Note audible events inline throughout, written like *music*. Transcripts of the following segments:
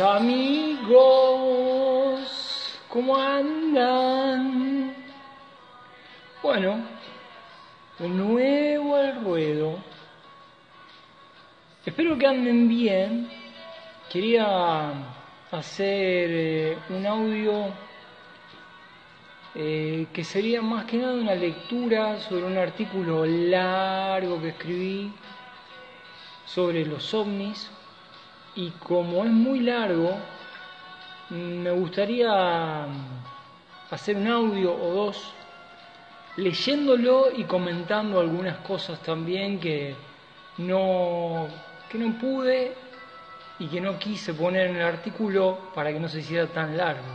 Amigos, ¿cómo andan? Bueno, de nuevo al ruedo. Espero que anden bien. Quería hacer eh, un audio eh, que sería más que nada una lectura sobre un artículo largo que escribí sobre los ovnis y como es muy largo, me gustaría hacer un audio o dos leyéndolo y comentando algunas cosas también que no, que no pude y que no quise poner en el artículo para que no se hiciera tan largo.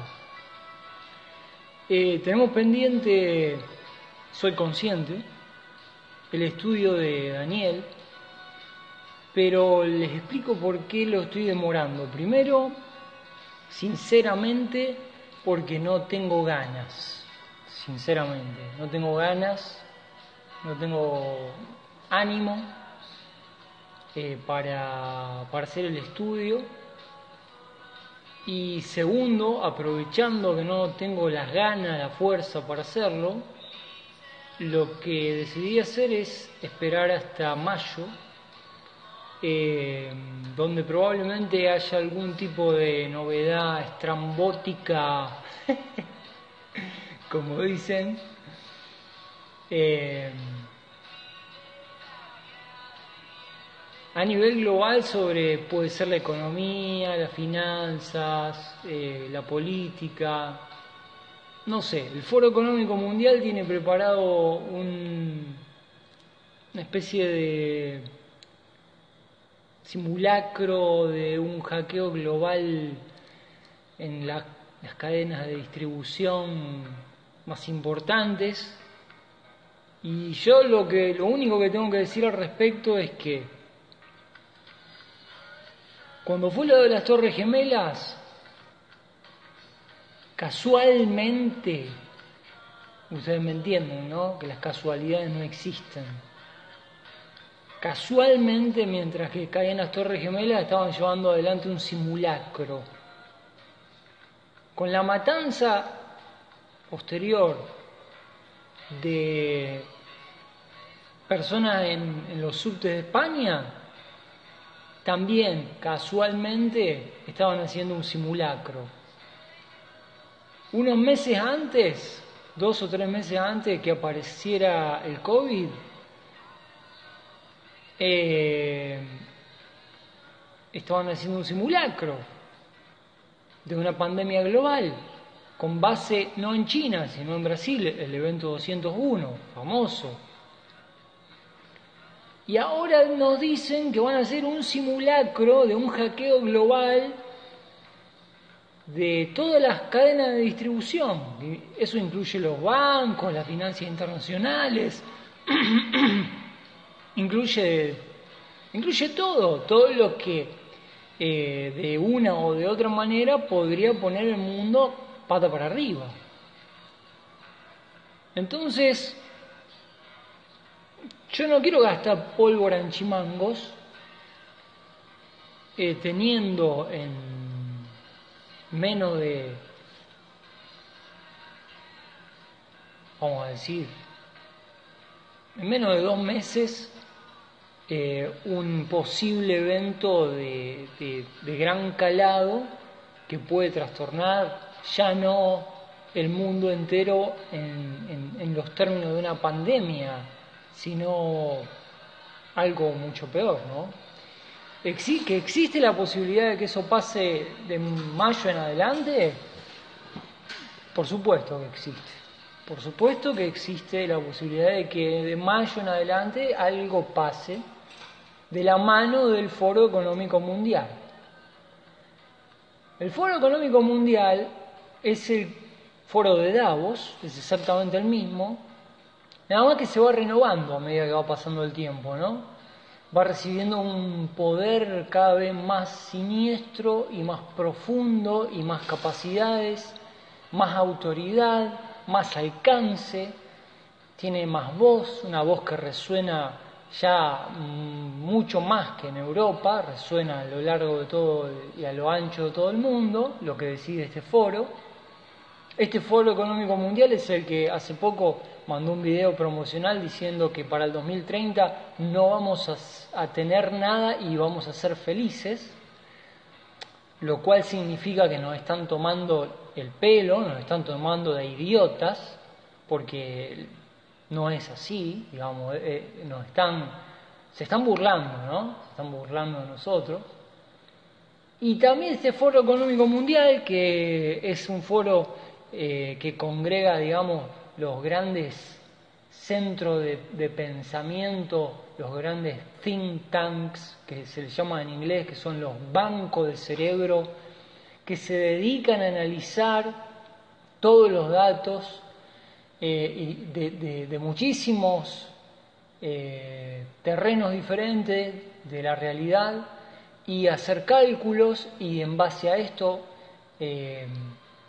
Eh, tenemos pendiente, soy consciente, el estudio de Daniel, pero les explico por qué lo estoy demorando. Primero, sinceramente, porque no tengo ganas, sinceramente, no tengo ganas, no tengo ánimo eh, para, para hacer el estudio. Y segundo, aprovechando que no tengo las ganas, la fuerza para hacerlo, lo que decidí hacer es esperar hasta mayo eh, donde probablemente haya algún tipo de novedad estrambótica, *laughs* como dicen. Eh, a nivel global sobre puede ser la economía, las finanzas, eh, la política, no sé, el Foro Económico Mundial tiene preparado un, una especie de simulacro de un hackeo global en las cadenas de distribución más importantes. Y yo lo que lo único que tengo que decir al respecto es que cuando fue lo de las Torres Gemelas, casualmente, ustedes me entienden, ¿no? Que las casualidades no existen Casualmente, mientras que caían las Torres Gemelas, estaban llevando adelante un simulacro. Con la matanza posterior de personas en, los subtes de España, también casualmente estaban haciendo un simulacro. Unos meses antes, dos o tres meses antes que apareciera el COVID, eh, estaban haciendo un simulacro de una pandemia global con base no en China, sino en Brasil, el evento 201, famoso. Y ahora nos dicen que van a hacer un simulacro de un hackeo global de todas las cadenas de distribución. Eso incluye los bancos, las finanzas internacionales. *clears throat* incluye, incluye todo, todo lo que eh, de una o de otra manera podría poner el mundo pata para arriba. Entonces, yo no quiero gastar pólvora en chimangos eh, teniendo en menos de, vamos a decir, en menos de dos meses eh, un posible evento de, gran calado que puede trastornar ya no el mundo entero en, los términos de una pandemia, sino algo mucho peor, ¿no? que existe la posibilidad de que eso pase de mayo en adelante, por supuesto que existe. Por supuesto que existe la posibilidad de que de mayo en adelante algo pase de la mano del Foro Económico Mundial. El Foro Económico Mundial es el foro de Davos, es exactamente el mismo, nada más que se va renovando a medida que va pasando el tiempo, ¿no? Va recibiendo un poder cada vez más siniestro y más profundo y más capacidades, más autoridad, más alcance, tiene más voz, una voz que resuena ya mm, mucho más que en Europa, resuena a lo largo de todo y a lo ancho de todo el mundo, lo que decide este foro. Este foro económico mundial es el que hace poco mandó un video promocional diciendo que para el 2030 no vamos a, a tener nada y vamos a ser felices, lo cual significa que nos están tomando el pelo, nos están tomando de idiotas, porque no es así, digamos, eh, eh, se están burlando, ¿no? Se están burlando de nosotros. Y también este Foro Económico Mundial, que es un foro eh, que congrega, digamos, los grandes centros de, de, pensamiento, los grandes think tanks, que se les llama en inglés, que son los bancos del cerebro, que se dedican a analizar todos los datos eh, de, muchísimos eh, terrenos diferentes de la realidad y hacer cálculos y en base a esto eh,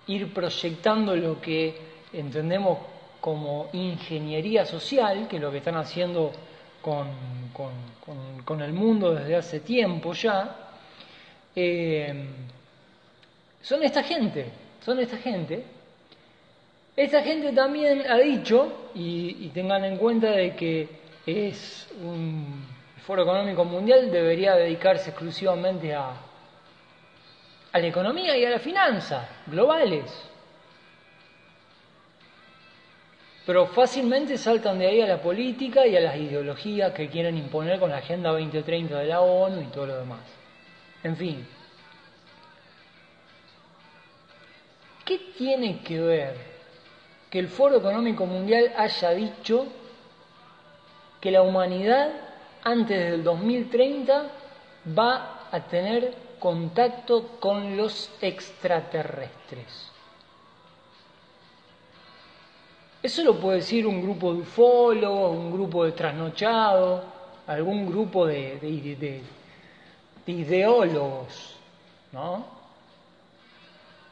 ir proyectando lo que entendemos como ingeniería social, que es lo que están haciendo con, con, con el mundo desde hace tiempo ya, son esta gente, son esta gente esta gente también ha dicho, y, tengan en cuenta de que es un foro económico mundial, debería dedicarse exclusivamente a, a la economía y a la finanza globales. Pero fácilmente saltan de ahí a la política y a las ideologías que quieren imponer con la Agenda 2030 de la ONU y todo lo demás. En fin. ¿Qué tiene que ver que el Foro Económico Mundial haya dicho que la humanidad antes del 2030 va a tener contacto con los extraterrestres. Eso lo puede decir un grupo de ufólogos, un grupo de trasnochados, algún grupo de, de, ideólogos, ¿no?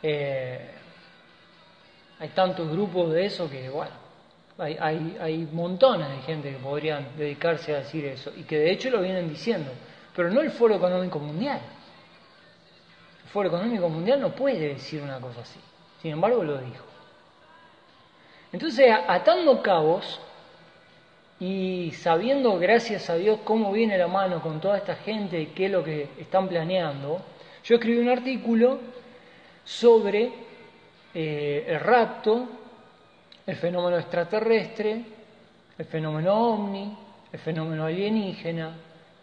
Eh, hay tantos grupos de eso que, bueno, hay, montones de gente que podrían dedicarse a decir eso y que de hecho lo vienen diciendo, pero no el Foro Económico Mundial. El Foro Económico Mundial no puede decir una cosa así, sin embargo lo dijo. Entonces, atando cabos y sabiendo, gracias a Dios, cómo viene la mano con toda esta gente y qué es lo que están planeando, yo escribí un artículo sobre eh, el rapto, el fenómeno extraterrestre, el fenómeno ovni, el fenómeno alienígena,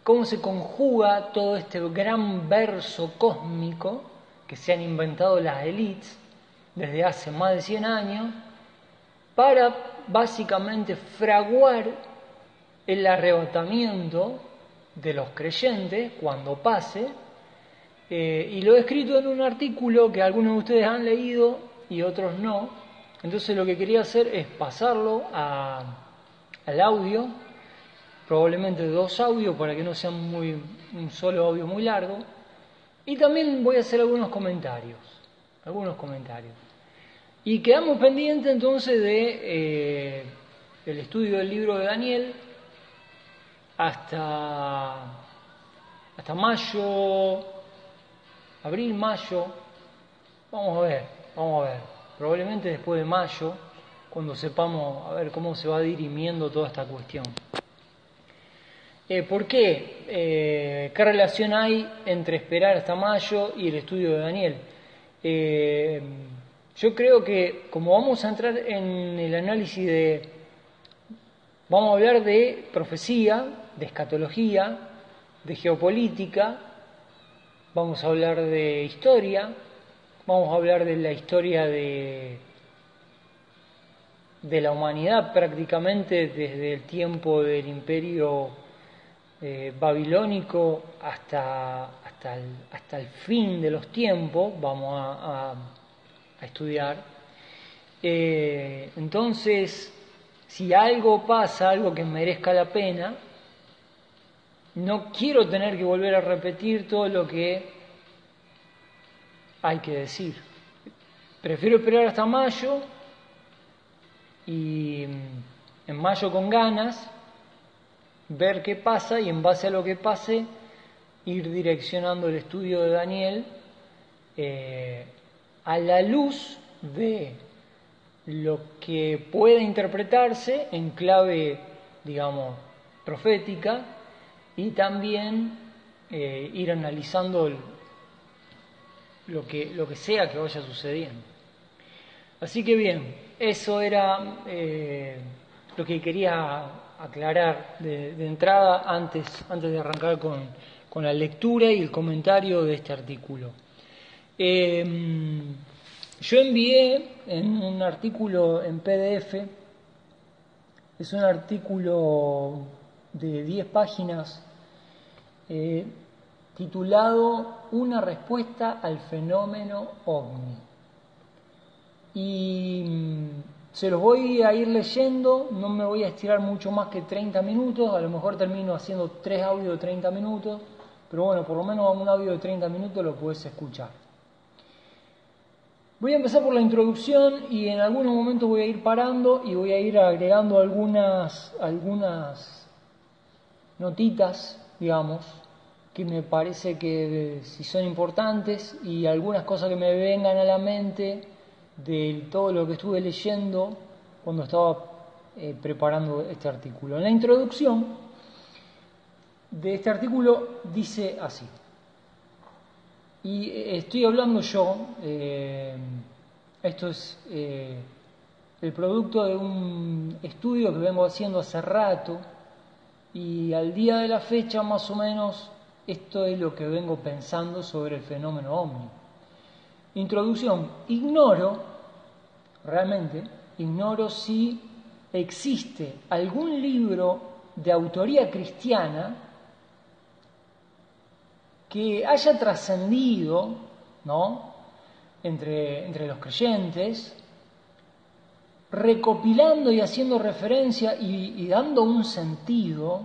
cómo se conjuga todo este gran verso cósmico que se han inventado las élites desde hace más de 100 años para básicamente fraguar el arrebatamiento de los creyentes cuando pase. Eh, y lo he escrito en un artículo que algunos de ustedes han leído y otros no. Entonces lo que quería hacer es pasarlo al audio, probablemente dos audios para que no sea un solo audio muy largo. Y también voy a hacer algunos comentarios, algunos comentarios. Y quedamos pendientes entonces de eh, el estudio del libro de Daniel hasta, hasta mayo, abril, mayo. Vamos a ver, Vamos a ver, probablemente después de mayo, cuando sepamos a ver cómo se va dirimiendo toda esta cuestión. Eh, ¿Por qué? Eh, ¿Qué relación hay entre esperar hasta mayo y el estudio de Daniel? Eh, yo creo que como vamos a entrar en el análisis de, vamos a hablar de profecía, de escatología, de geopolítica, vamos a hablar de historia, vamos a hablar de la historia de, de la humanidad prácticamente desde el tiempo del imperio eh, babilónico hasta, hasta, el, hasta el fin de los tiempos, vamos a, estudiar. Eh, entonces, si algo pasa, algo que merezca la pena, no quiero tener que volver a repetir todo lo que hay que decir. Prefiero esperar hasta mayo y en mayo con ganas ver qué pasa y en base a lo que pase ir direccionando el estudio de Daniel eh, a la luz de lo que puede interpretarse en clave, digamos, profética y también eh, ir analizando lo, que, lo que sea que vaya sucediendo. Así que bien, eso era eh, lo que quería aclarar de, entrada antes, antes de arrancar con, con, la lectura y el comentario de este artículo. Eh, yo envié en un artículo en PDF, es un artículo de 10 páginas eh, titulado Una respuesta al fenómeno ovni. Y mm, se los voy a ir leyendo, no me voy a estirar mucho más que 30 minutos, a lo mejor termino haciendo tres audios de 30 minutos, pero bueno, por lo menos un audio de 30 minutos lo puedes escuchar. Voy a empezar por la introducción y en algunos momentos voy a ir parando y voy a ir agregando algunas, algunas notitas, digamos, que me parece que si son importantes y algunas cosas que me vengan a la mente de todo lo que estuve leyendo cuando estaba eh, preparando este artículo. En la introducción de este artículo dice así. Y estoy hablando yo, eh, esto es eh, el producto de un estudio que vengo haciendo hace rato y al día de la fecha más o menos esto es lo que vengo pensando sobre el fenómeno ovni. Introducción, ignoro, realmente, ignoro si existe algún libro de autoría cristiana que haya trascendido ¿no? entre, entre los creyentes, recopilando y haciendo referencia y, dando un sentido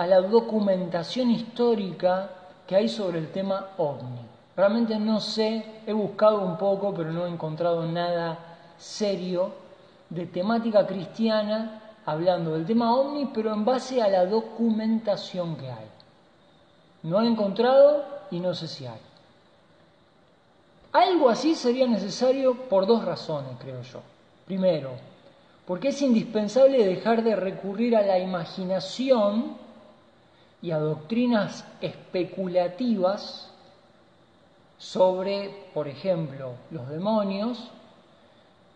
a la documentación histórica que hay sobre el tema ovni. Realmente no sé, he buscado un poco, pero no he encontrado nada serio de temática cristiana hablando del tema ovni, pero en base a la documentación que hay. No he encontrado y no sé si hay. Algo así sería necesario por dos razones, creo yo. Primero, porque es indispensable dejar de recurrir a la imaginación y a doctrinas especulativas sobre, por ejemplo, los demonios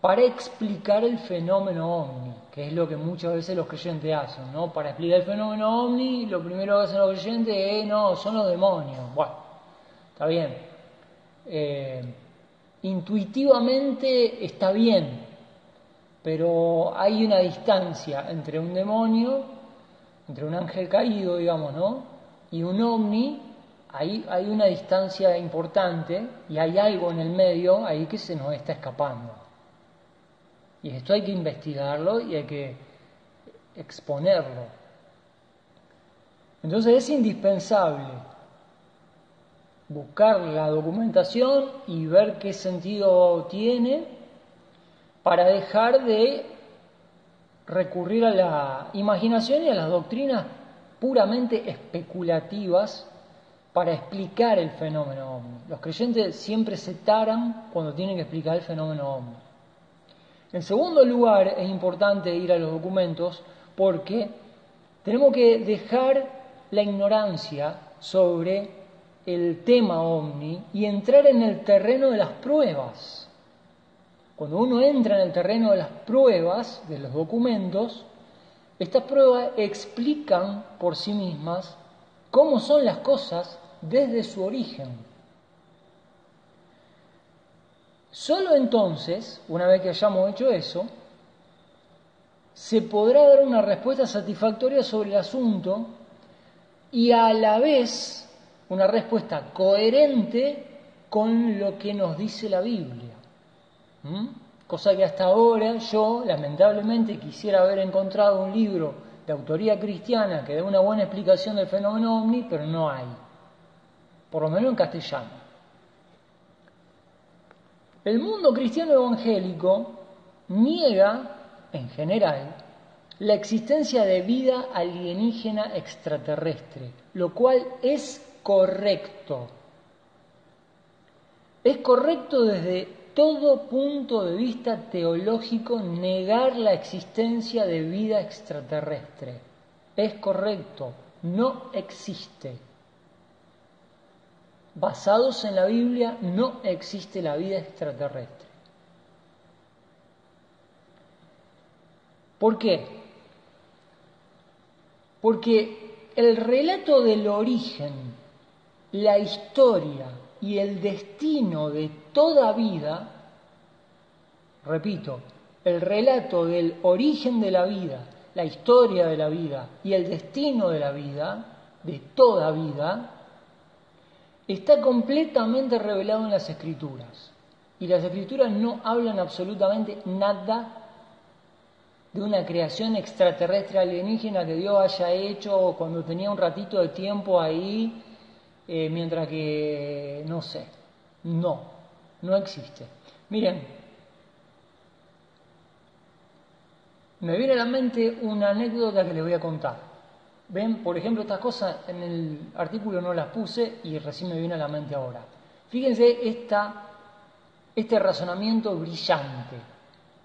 para explicar el fenómeno ovni, que es lo que muchas veces los creyentes hacen, ¿no? Para explicar el fenómeno ovni, lo primero que hacen los creyentes es, no, son los demonios. Bueno, está bien. Eh, intuitivamente está bien, pero hay una distancia entre un demonio, entre un ángel caído, digamos, ¿no? Y un ovni, hay, hay una distancia importante y hay algo en el medio ahí que se nos está escapando. Y esto hay que investigarlo y hay que exponerlo. Entonces es indispensable buscar la documentación y ver qué sentido tiene para dejar de recurrir a la imaginación y a las doctrinas puramente especulativas para explicar el fenómeno ovni. Los creyentes siempre se taran cuando tienen que explicar el fenómeno ovni. En segundo lugar, es importante ir a los documentos porque tenemos que dejar la ignorancia sobre el tema ovni y entrar en el terreno de las pruebas. Cuando uno entra en el terreno de las pruebas, de los documentos, estas pruebas explican por sí mismas cómo son las cosas desde su origen. Solo entonces, una vez que hayamos hecho eso, se podrá dar una respuesta satisfactoria sobre el asunto y a la vez una respuesta coherente con lo que nos dice la Biblia. ¿Mm? Cosa que hasta ahora yo lamentablemente quisiera haber encontrado un libro de autoría cristiana que dé una buena explicación del fenómeno ovni, pero no hay. Por lo menos en castellano. El mundo cristiano evangélico niega, en general, la existencia de vida alienígena extraterrestre, lo cual es correcto. Es correcto desde todo punto de vista teológico negar la existencia de vida extraterrestre. Es correcto, no existe. Basados en la Biblia, no existe la vida extraterrestre. ¿Por qué? Porque el relato del origen, la historia y el destino de toda vida, repito, el relato del origen de la vida, la historia de la vida y el destino de la vida, de toda vida, está completamente revelado en las escrituras. Y las escrituras no hablan absolutamente nada de una creación extraterrestre alienígena que Dios haya hecho cuando tenía un ratito de tiempo ahí, eh, mientras que, no sé, no, no existe. Miren, me viene a la mente una anécdota que les voy a contar. Ven, por ejemplo, estas cosas en el artículo no las puse y recién me viene a la mente ahora. Fíjense esta, este razonamiento brillante,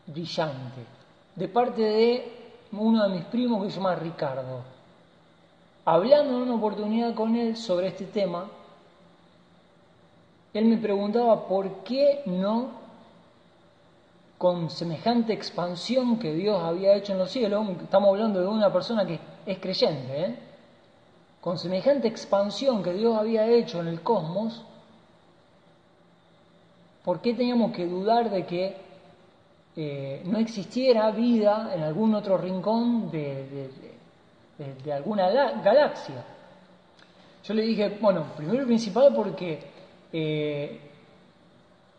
brillante de parte de uno de mis primos que se llama Ricardo. Hablando en una oportunidad con él sobre este tema, él me preguntaba por qué no, con semejante expansión que Dios había hecho en los cielos, estamos hablando de una persona que es creyente, ¿eh? con semejante expansión que Dios había hecho en el cosmos, ¿por qué teníamos que dudar de que eh, no existiera vida en algún otro rincón de, alguna galaxia. Yo le dije, bueno, primero y principal porque eh,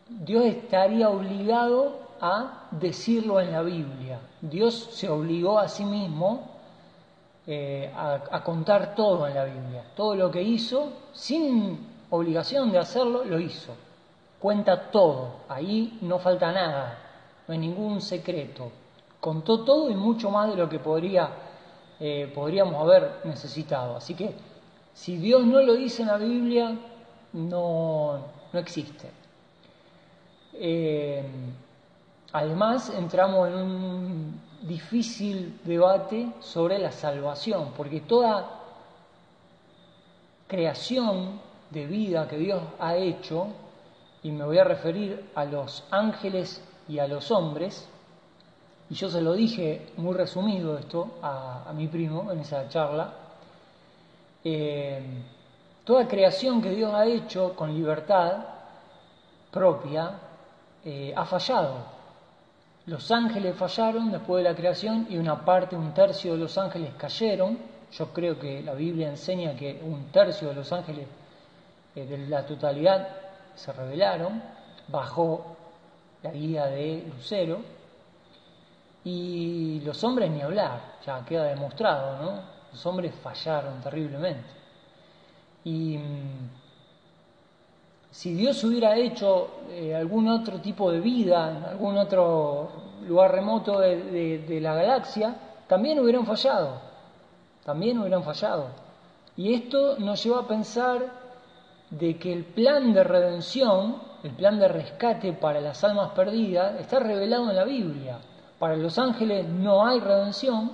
Dios estaría obligado a decirlo en la Biblia. Dios se obligó a sí mismo eh, a, contar todo en la Biblia. Todo lo que hizo, sin obligación de hacerlo, lo hizo. Cuenta todo, ahí no falta nada no hay ningún secreto. Contó todo y mucho más de lo que podría, eh, podríamos haber necesitado. Así que si Dios no lo dice en la Biblia, no, no existe. Eh, además, entramos en un difícil debate sobre la salvación, porque toda creación de vida que Dios ha hecho, y me voy a referir a los ángeles y a los hombres, y yo se lo dije muy resumido esto a, mi primo en esa charla, eh, toda creación que Dios ha hecho con libertad propia eh, ha fallado. Los ángeles fallaron después de la creación y una parte, un tercio de los ángeles cayeron. Yo creo que la Biblia enseña que un tercio de los ángeles eh, de la totalidad se rebelaron, bajó la guía de Lucero, y los hombres ni hablar, ya queda demostrado, ¿no? Los hombres fallaron terriblemente. Y mm, si Dios hubiera hecho eh, algún otro tipo de vida en algún otro lugar remoto de, la galaxia, también hubieran fallado, también hubieran fallado. Y esto nos lleva a pensar de que el plan de redención el plan de rescate para las almas perdidas está revelado en la Biblia. Para los ángeles no hay redención,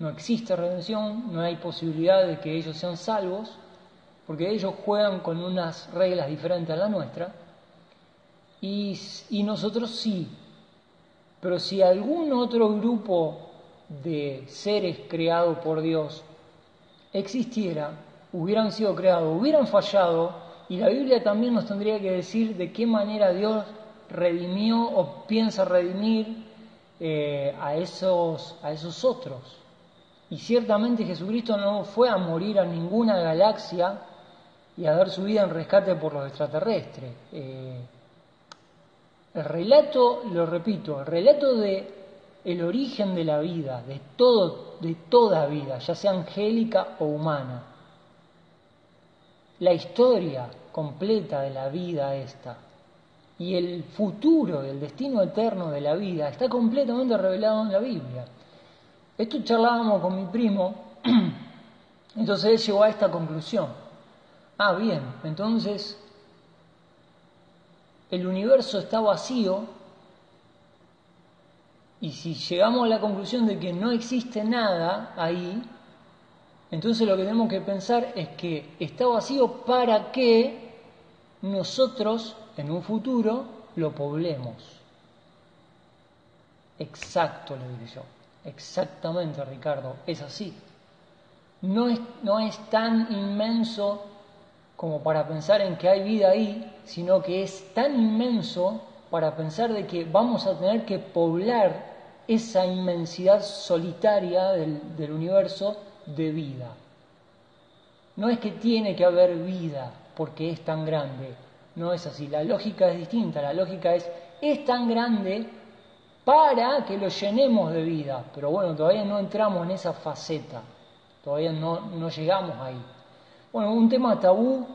no existe redención, no hay posibilidad de que ellos sean salvos, porque ellos juegan con unas reglas diferentes a la nuestra, y, y nosotros sí. Pero si algún otro grupo de seres creados por Dios existiera, hubieran sido creados, hubieran fallado, y la Biblia también nos tendría que decir de qué manera Dios redimió o piensa redimir eh, a, esos, a esos otros. Y ciertamente Jesucristo no fue a morir a ninguna galaxia y a dar su vida en rescate por los extraterrestres. Eh, el relato, lo repito, el relato de el origen de la vida, de todo, de toda vida, ya sea angélica o humana, la historia completa de la vida esta y el futuro, el destino eterno de la vida está completamente revelado en la Biblia. Esto charlábamos con mi primo, *clears throat* entonces él llegó a esta conclusión. Ah, bien, entonces el universo está vacío y si llegamos a la conclusión de que no existe nada ahí, entonces lo que tenemos que pensar es que está vacío para que nosotros en un futuro lo poblemos. Exacto, le digo yo. Exactamente, Ricardo, es así. No es, no es tan inmenso como para pensar en que hay vida ahí, sino que es tan inmenso para pensar de que vamos a tener que poblar esa inmensidad solitaria del, del universo de vida. No es que tiene que haber vida porque es tan grande, no es así, la lógica es distinta, la lógica es, es tan grande para que lo llenemos de vida, pero bueno, todavía no entramos en esa faceta, todavía no, no llegamos ahí. Bueno, un tema tabú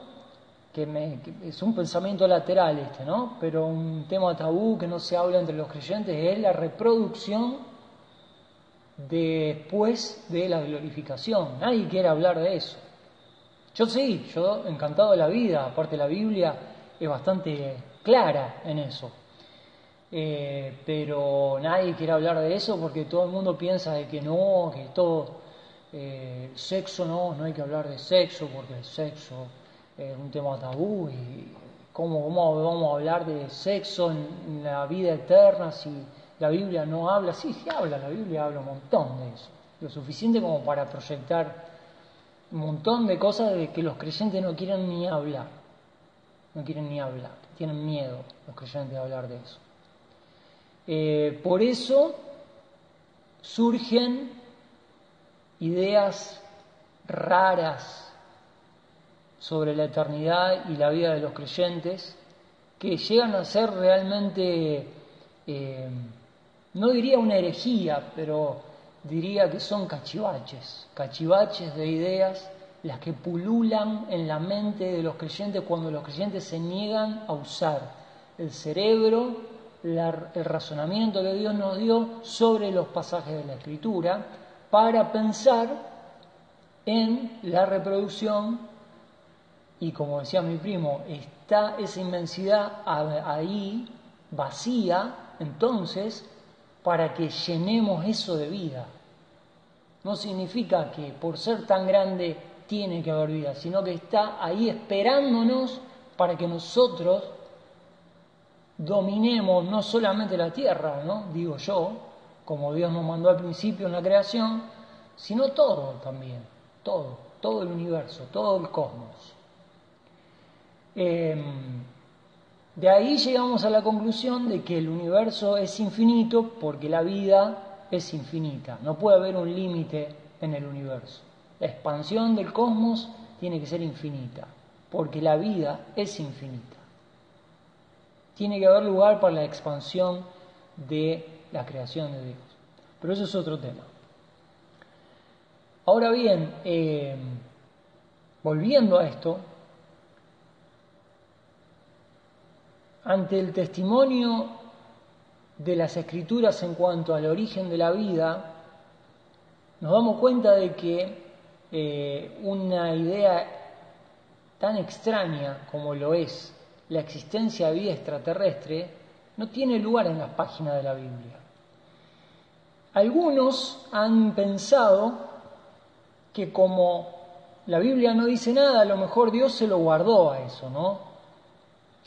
que, me, es un pensamiento lateral este, ¿no? Pero un tema tabú que no se habla entre los creyentes es la reproducción después de la glorificación. Nadie quiere hablar de eso. Yo sí, yo encantado de la vida, aparte la Biblia es bastante clara en eso. Eh, pero nadie quiere hablar de eso porque todo el mundo piensa de que no, que todo eh, sexo no, no hay que hablar de sexo porque el sexo es un tema tabú y cómo, vamos a hablar de sexo en, la vida eterna si la Biblia no habla, sí, sí habla, la Biblia habla un montón de eso, lo suficiente como para proyectar un montón de cosas de que los creyentes no quieren ni hablar, no quieren ni hablar, tienen miedo los creyentes de hablar de eso. Eh, por eso surgen ideas raras sobre la eternidad y la vida de los creyentes que llegan a ser realmente, eh, no diría una herejía, pero diría que son cachivaches, cachivaches de ideas las que pululan en la mente de los creyentes cuando los creyentes se niegan a usar el cerebro, el razonamiento que Dios nos dio sobre los pasajes de la Escritura para pensar en la reproducción y como decía mi primo, está esa inmensidad ahí vacía, entonces, para que llenemos eso de vida. No significa que por ser tan grande tiene que haber vida, sino que está ahí esperándonos para que nosotros dominemos no solamente la tierra, ¿no? digo yo, como Dios nos mandó al principio en la creación, sino todo también, todo, todo el universo, todo el cosmos. Em, de ahí llegamos a la conclusión de que el universo es infinito porque la vida es infinita. No puede haber un límite en el universo. La expansión del cosmos tiene que ser infinita porque la vida es infinita. Tiene que haber lugar para la expansión de la creación de Dios. Pero eso es otro tema. Ahora bien, em, volviendo a esto, ante el testimonio de las escrituras en cuanto al origen de la vida, nos damos cuenta de que eh, una idea tan extraña como lo es la existencia de vida extraterrestre no tiene lugar en las páginas de la Biblia. Algunos han pensado que como la Biblia no dice nada, a lo mejor Dios se lo guardó a eso, ¿no?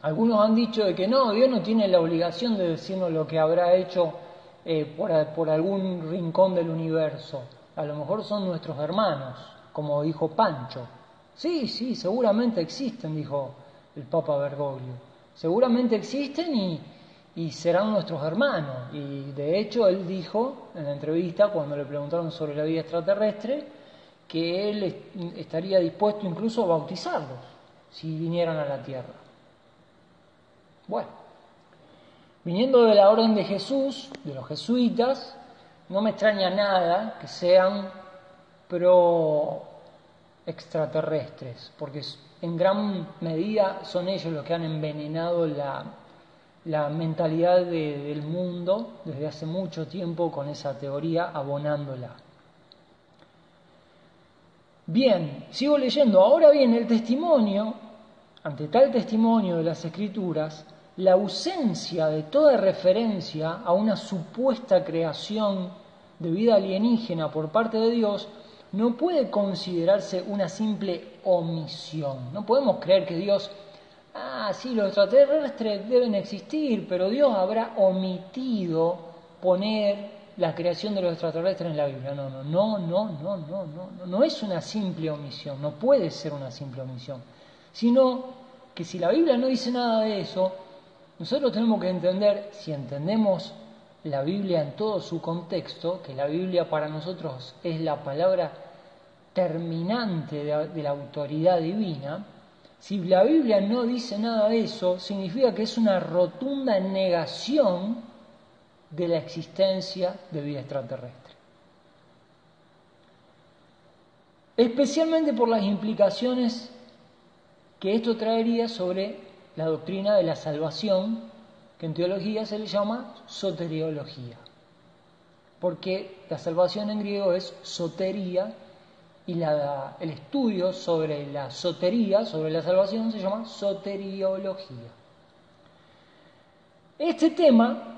Algunos han dicho de que no, Dios no tiene la obligación de decirnos lo que habrá hecho eh, por, algún rincón del universo. A lo mejor son nuestros hermanos, como dijo Pancho. Sí, sí, seguramente existen, dijo el Papa Bergoglio. Seguramente existen y, y serán nuestros hermanos. Y de hecho él dijo en la entrevista, cuando le preguntaron sobre la vida extraterrestre, que él estaría dispuesto incluso a bautizarlos si vinieran a la Tierra. Bueno, viniendo de la orden de Jesús, de los jesuitas, no me extraña nada que sean pro extraterrestres, porque en gran medida son ellos los que han envenenado la, la mentalidad del mundo desde hace mucho tiempo con esa teoría abonándola. Bien, sigo leyendo. Ahora bien, el testimonio, ante tal testimonio de las escrituras, la ausencia de toda referencia a una supuesta creación de vida alienígena por parte de Dios no puede considerarse una simple omisión. No podemos creer que Dios, ah, sí, los extraterrestres deben existir, pero Dios habrá omitido poner la creación de los extraterrestres en la Biblia. No, no, no, no, no, no, no, no es una simple omisión, no puede ser una simple omisión, sino que si la Biblia no dice nada de eso, nosotros tenemos que entender, si entendemos la Biblia en todo su contexto, que la Biblia para nosotros es la palabra terminante de, la autoridad divina, si la Biblia no dice nada de eso, significa que es una rotunda negación de la existencia de vida extraterrestre. Especialmente por las implicaciones que esto traería sobre la doctrina de la salvación, que en teología se le llama soteriología. Porque la salvación en griego es sotería y la, el estudio sobre la sotería, sobre la salvación, se llama soteriología. Este tema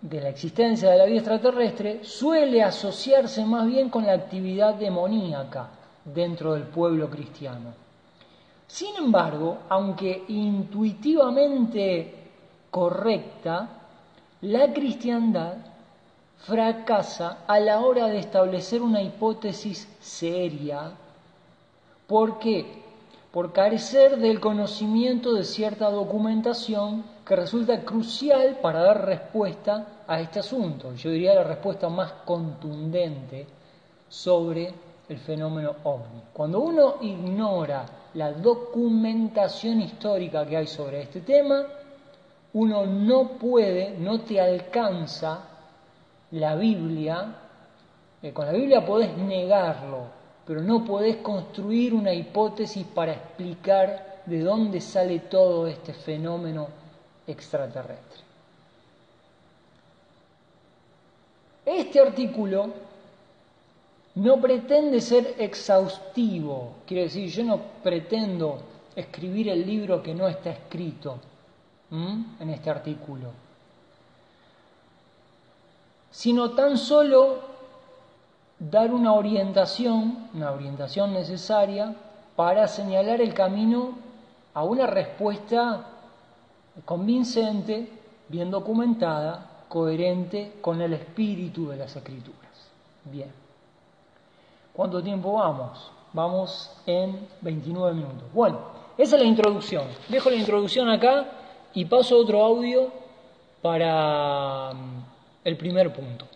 de la existencia de la vida extraterrestre suele asociarse más bien con la actividad demoníaca dentro del pueblo cristiano. Sin embargo, aunque intuitivamente correcta, la cristiandad fracasa a la hora de establecer una hipótesis seria. ¿Por qué? Por carecer del conocimiento de cierta documentación que resulta crucial para dar respuesta a este asunto. Yo diría la respuesta más contundente sobre el fenómeno ovni. Cuando uno ignora la documentación histórica que hay sobre este tema, uno no puede, no te alcanza la Biblia. Eh, con la Biblia podés negarlo, pero no podés construir una hipótesis para explicar de dónde sale todo este fenómeno extraterrestre. Este artículo no pretende ser exhaustivo, quiere decir, yo no pretendo escribir el libro que no está escrito en este artículo, sino tan solo dar una orientación, una orientación necesaria para señalar el camino a una respuesta convincente, bien documentada, coherente con el espíritu de las escrituras. Bien. ¿Cuánto tiempo vamos? Vamos en 29 minutos. Bueno, esa es la introducción. Dejo la introducción acá y paso otro audio para mm, el primer punto.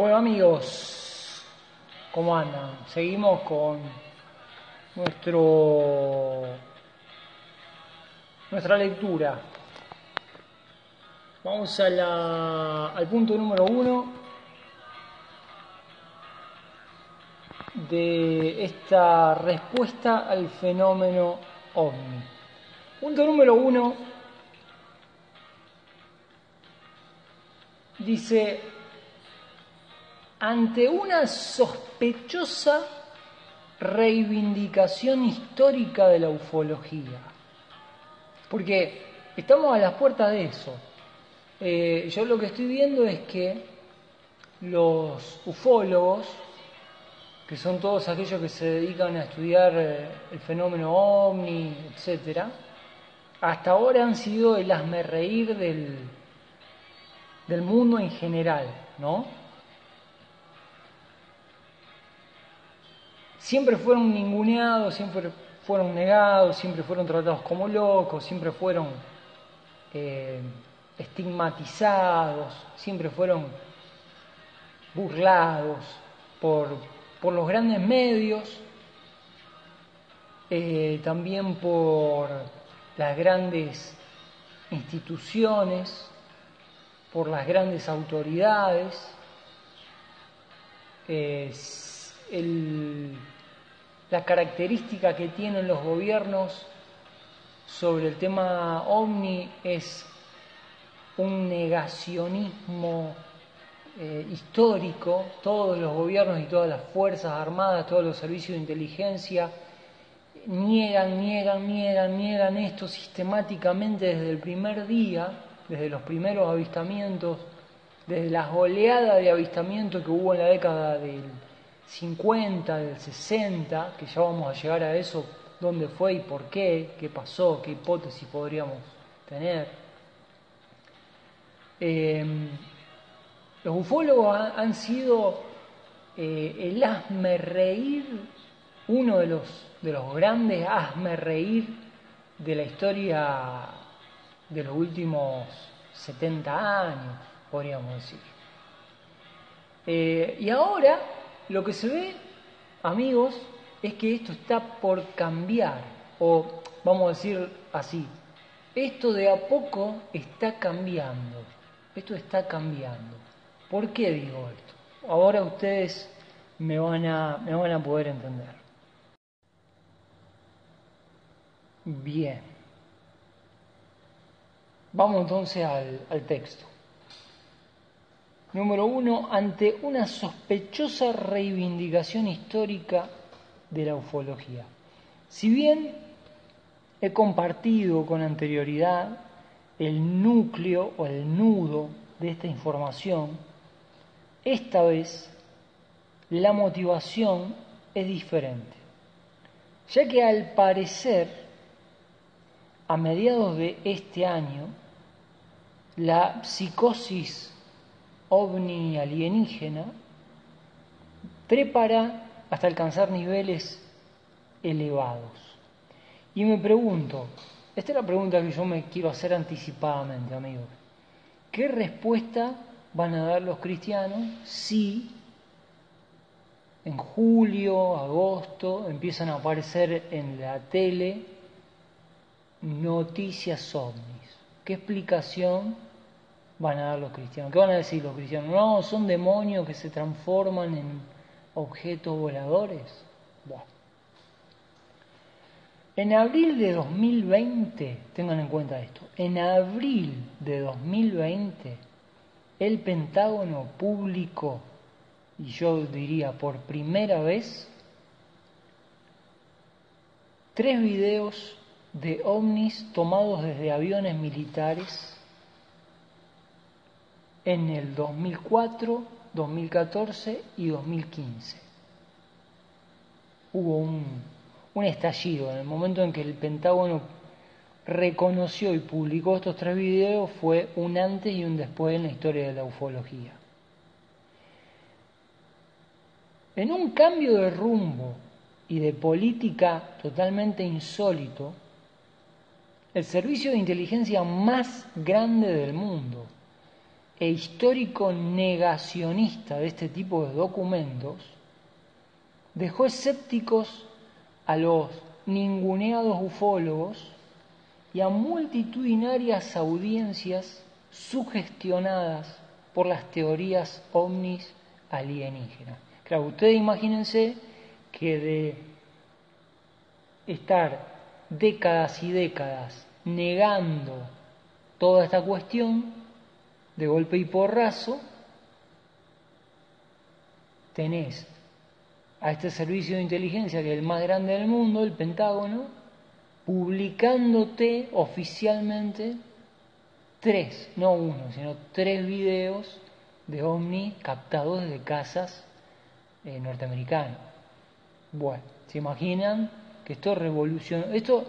Bueno amigos, ¿cómo andan? Seguimos con nuestro nuestra lectura. Vamos al punto número uno. de esta respuesta al fenómeno ovni. Punto número uno dice, ante una sospechosa reivindicación histórica de la ufología, porque estamos a las puertas de eso. Eh, yo lo que estoy viendo es que los ufólogos, que son todos aquellos que se dedican a estudiar eh, el fenómeno ovni, etc., hasta ahora han sido el reír del, del mundo en general, ¿no? Siempre fueron ninguneados, siempre fueron negados, siempre fueron tratados como locos, siempre fueron eh, estigmatizados, siempre fueron burlados por, los grandes medios, eh, también por las grandes instituciones, por las grandes autoridades. La característica que tienen los gobiernos sobre el tema ovni es un negacionismo eh, histórico, todos los gobiernos y todas las fuerzas armadas, todos los servicios de inteligencia, niegan, niegan, niegan, niegan esto sistemáticamente desde el primer día, desde los primeros avistamientos, desde las oleadas de avistamientos que hubo en la década del 50, del 60, que ya vamos a llegar a eso, dónde fue y por qué, qué pasó, qué hipótesis podríamos tener. Eh, los ufólogos han, sido eh, el asme reír, uno de los, de los grandes asme reír de la historia de los últimos 70 años, podríamos decir. Eh, y ahora lo que se ve, amigos, es que esto está por cambiar, o vamos a decir así, esto de a poco está cambiando, esto está cambiando. ¿Por qué digo esto? Ahora ustedes me van a, me van a poder entender. Bien. Vamos entonces al, al texto. Número uno, ante una sospechosa reivindicación histórica de la ufología. Si bien he compartido con anterioridad el núcleo o el nudo de esta información, esta vez la motivación es diferente, ya que al parecer, a mediados de este año, la psicosis ovni alienígena prepara hasta alcanzar niveles elevados. Y me pregunto, esta es la pregunta que yo me quiero hacer anticipadamente, amigos. ¿Qué respuesta van a dar los cristianos si en julio, agosto empiezan a aparecer en la tele noticias ovnis. ¿Qué explicación van a dar los cristianos? ¿Qué van a decir los cristianos? No, son demonios que se transforman en objetos voladores. En abril de 2020, tengan en cuenta esto, en abril de 2020, el Pentágono publicó, y yo diría por primera vez, tres videos de ovnis tomados desde aviones militares en el 2004, 2014 y 2015. Hubo un, un estallido en el momento en que el Pentágono reconoció y publicó estos tres videos fue un antes y un después en la historia de la ufología. En un cambio de rumbo y de política totalmente insólito, el servicio de inteligencia más grande del mundo e histórico negacionista de este tipo de documentos dejó escépticos a los ninguneados ufólogos y a multitudinarias audiencias sugestionadas por las teorías ovnis alienígenas. Claro, ustedes imagínense que de estar décadas y décadas negando toda esta cuestión, de golpe y porrazo, tenés a este servicio de inteligencia, que es el más grande del mundo, el Pentágono, publicándote oficialmente tres, no uno, sino tres videos de ovnis captados desde casas eh, norteamericanas. Bueno, ¿se imaginan que esto revolucionó? Esto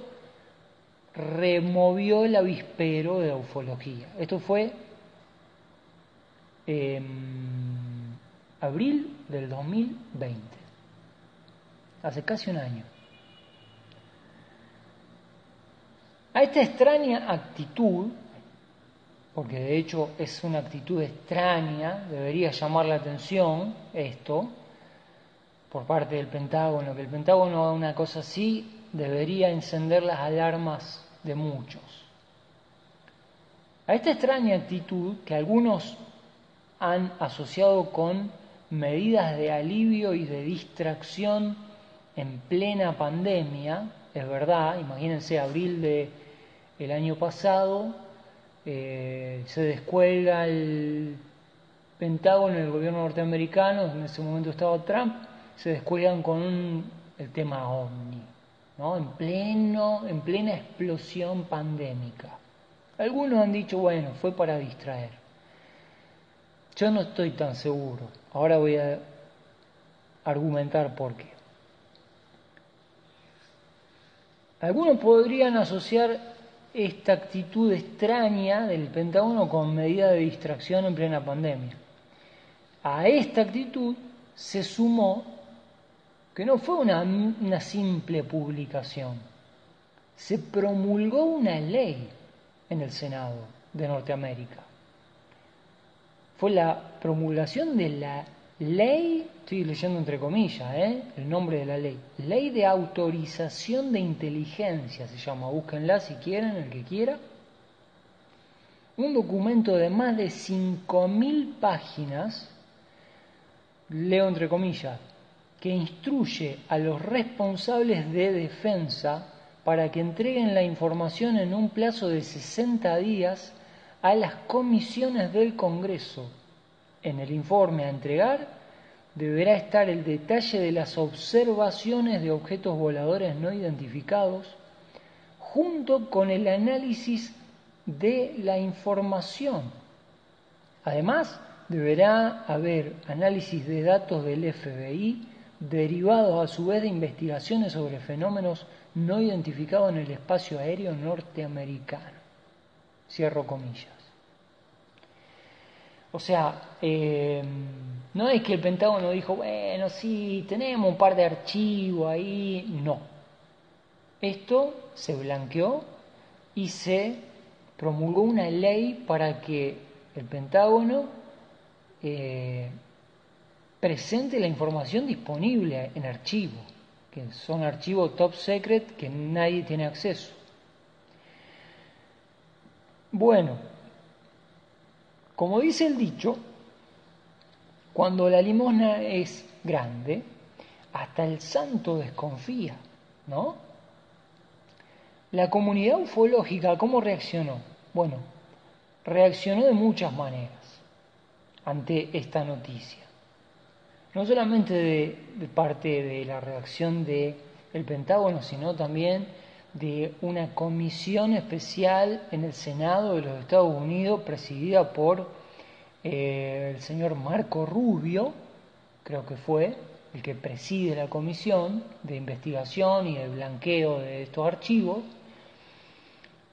removió el avispero de la ufología. Esto fue abril del 2020, hace casi un año. A esta extraña actitud, porque de hecho es una actitud extraña, debería llamar la atención esto, por parte del Pentágono, que el Pentágono haga una cosa así, debería encender las alarmas de muchos. A esta extraña actitud que algunos han asociado con medidas de alivio y de distracción en plena pandemia, es verdad, imagínense abril de año pasado, eh, se descuelga el Pentágono, el gobierno norteamericano, en ese momento estaba Trump, se descuelgan con el tema OVNI, ¿no? en, pleno, en plena explosión pandémica. Algunos han dicho, bueno, fue para distraer. Yo no estoy tan seguro. Ahora voy a argumentar por qué. Algunos podrían asociar esta actitud extraña del Pentágono con medida de distracción en plena pandemia. A esta actitud se sumó que no fue una, una simple publicación, se promulgó una ley en el Senado de Norteamérica. Fue la promulgación de la ley, estoy leyendo entre comillas, ¿eh? el nombre de la ley, ley de autorización de inteligencia se llama, búsquenla si quieren, el que quiera. Un documento de más de 5.000 páginas, leo entre comillas, que instruye a los responsables de defensa para que entreguen la información en un plazo de 60 días a las comisiones del Congreso. En el informe a entregar deberá estar el detalle de las observaciones de objetos voladores no identificados, junto con el análisis de la información. Además, deberá haber análisis de datos del FBI derivados a su vez de investigaciones sobre fenómenos no identificados en el espacio aéreo norteamericano. Cierro comillas. O sea, eh, no es que el Pentágono dijo, bueno, sí, tenemos un par de archivos ahí. No. Esto se blanqueó y se promulgó una ley para que el Pentágono eh, presente la información disponible en archivo, que son archivos top secret que nadie tiene acceso. Bueno, como dice el dicho, cuando la limosna es grande, hasta el santo desconfía, ¿no? La comunidad ufológica, ¿cómo reaccionó? Bueno, reaccionó de muchas maneras ante esta noticia no solamente de, parte de la reacción del el Pentágono, sino también de una comisión especial en el Senado de los Estados Unidos presidida por eh, el señor Marco Rubio, creo que fue el que preside la comisión de investigación y de blanqueo de estos archivos.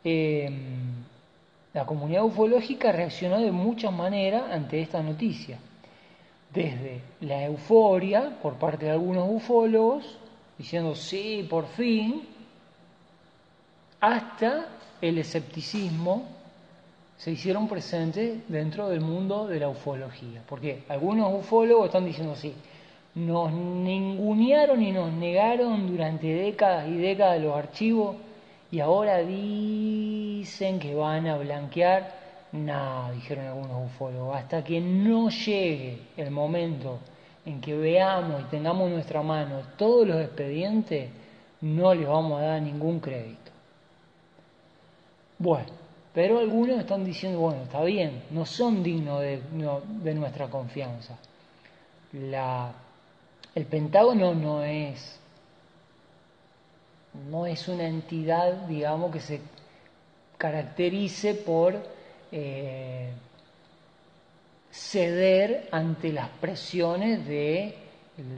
Eh, la comunidad ufológica reaccionó de muchas maneras ante esta noticia desde la euforia por parte de algunos ufólogos, diciendo sí, por fin, hasta el escepticismo se hicieron presentes dentro del mundo de la ufología. Porque algunos ufólogos están diciendo sí, nos ningunearon y nos negaron durante décadas y décadas los archivos y ahora dicen que van a blanquear no, dijeron algunos ufólogos, hasta que no llegue el momento en que veamos y tengamos en nuestra mano todos los expedientes, no les vamos a dar ningún crédito. Bueno, pero algunos están diciendo, bueno, está bien, no son dignos de, nuestra confianza. La, el Pentágono no es, no es una entidad, digamos, que se caracterice por eh, ceder ante las presiones de,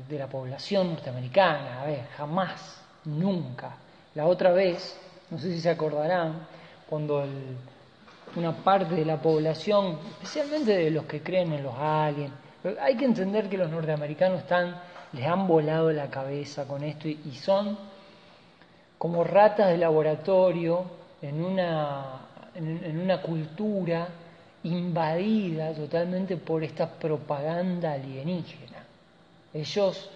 de la población norteamericana. A ver, jamás, nunca. La otra vez, no sé si se acordarán, cuando una parte de la población, especialmente de los que creen en los aliens, hay que entender que los norteamericanos están, les han volado la cabeza con esto y son como ratas de laboratorio en una, en, una cultura invadida totalmente por esta propaganda alienígena. Ellos,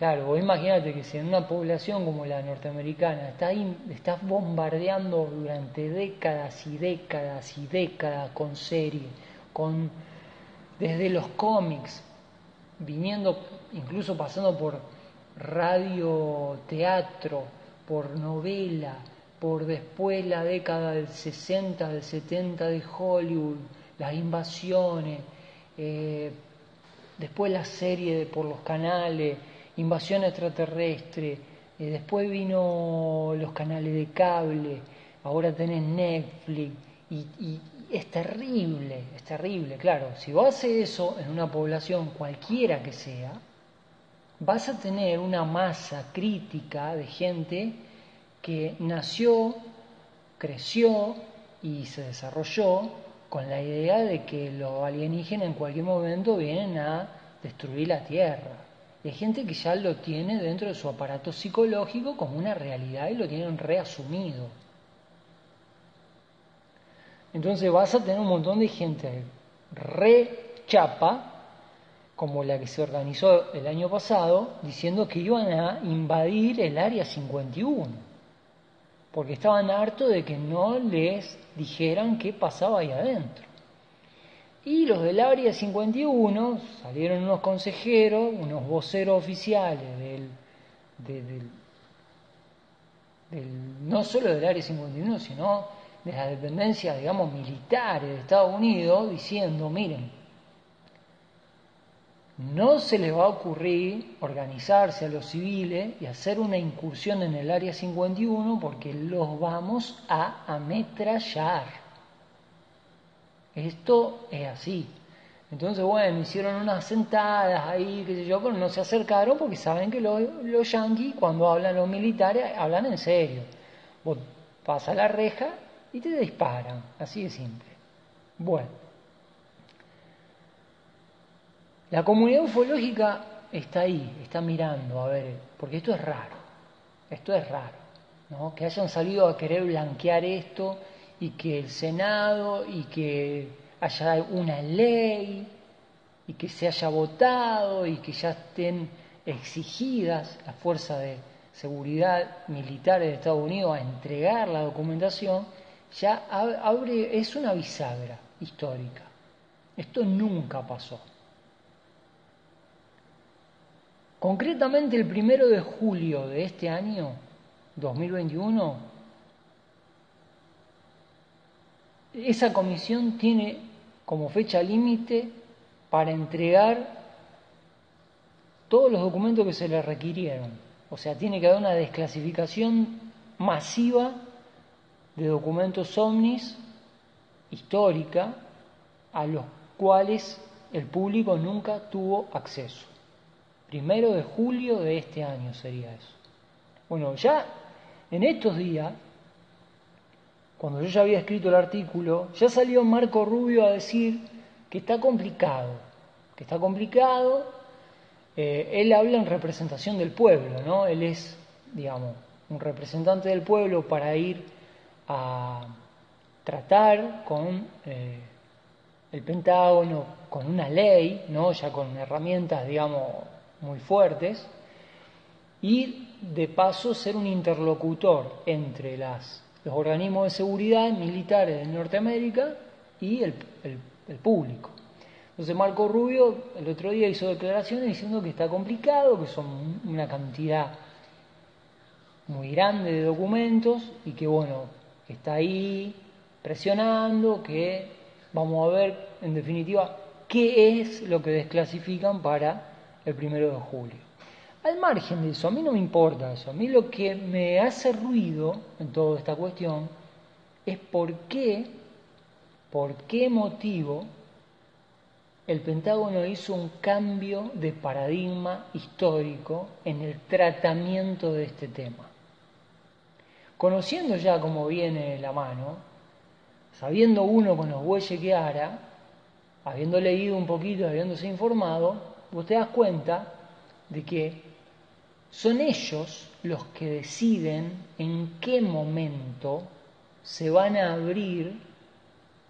claro, vos imagínate que si en una población como la norteamericana estás, bombardeando durante décadas y décadas y décadas con series, con desde los cómics, viniendo, incluso pasando por radio, teatro, por novela, por después la década del 60, del 70 de Hollywood, las invasiones, eh, después la serie por los canales, invasión extraterrestre, eh, después vino los canales de cable, ahora tenés Netflix, y, y, es terrible, es terrible, claro, si vos haces eso en una población cualquiera que sea, vas a tener una masa crítica de gente que nació, creció y se desarrolló con la idea de que los alienígenas en cualquier momento vienen a destruir la Tierra. Y hay gente que ya lo tiene dentro de su aparato psicológico como una realidad y lo tienen reasumido. Entonces vas a tener un montón de gente re chapa, como la que se organizó el año pasado, diciendo que iban a invadir el área 51 porque estaban hartos de que no les dijeran qué pasaba ahí adentro. Y los del Área 51 salieron unos consejeros, unos voceros oficiales del, no solo del Área 51, sino de las dependencias, digamos, militares de Estados Unidos, diciendo, miren, no se les va a ocurrir organizarse a los civiles y hacer una incursión en el área 51 porque los vamos a ametrallar. Esto es así. Entonces, bueno, hicieron unas sentadas ahí, qué sé yo, pero no se acercaron porque saben que los, los yanquis, cuando hablan los militares, hablan en serio. Vos pasas la reja y te disparan, así de simple. Bueno. La comunidad ufológica está ahí, está mirando, a ver, porque esto es raro, esto es raro, ¿no? Que hayan salido a querer blanquear esto y que el Senado y que haya una ley y que se haya votado y que ya estén exigidas las fuerzas de seguridad militares de Estados Unidos a entregar la documentación, ya abre, es una bisagra histórica. Esto nunca pasó. Concretamente el primero de julio de este año, 2021, esa comisión tiene como fecha límite para entregar todos los documentos que se le requirieron. O sea, tiene que haber una desclasificación masiva de documentos ovnis histórica a los cuales el público nunca tuvo acceso. Primero de julio de este año sería eso. Bueno, ya en estos días, cuando yo ya había escrito el artículo, ya salió Marco Rubio a decir que está complicado, que está complicado. Eh, él habla en representación del pueblo, ¿no? Él es, digamos, un representante del pueblo para ir a tratar con eh, el Pentágono, con una ley, ¿no? Ya con herramientas, digamos, muy fuertes y de paso ser un interlocutor entre las, los organismos de seguridad militares de Norteamérica y el, público. Entonces Marco Rubio el otro día hizo declaraciones diciendo que está complicado, que son una cantidad muy grande de documentos y que bueno, está ahí presionando, que vamos a ver en definitiva qué es lo que desclasifican para el primero de julio. Al margen de eso, a mí no me importa eso, a mí lo que me hace ruido en toda esta cuestión es por qué, por qué motivo el Pentágono hizo un cambio de paradigma histórico en el tratamiento de este tema. Conociendo ya cómo viene la mano, sabiendo uno con los bueyes que hará, habiendo leído un poquito, habiéndose informado, vos te das cuenta de que son ellos los que deciden en qué momento se van a abrir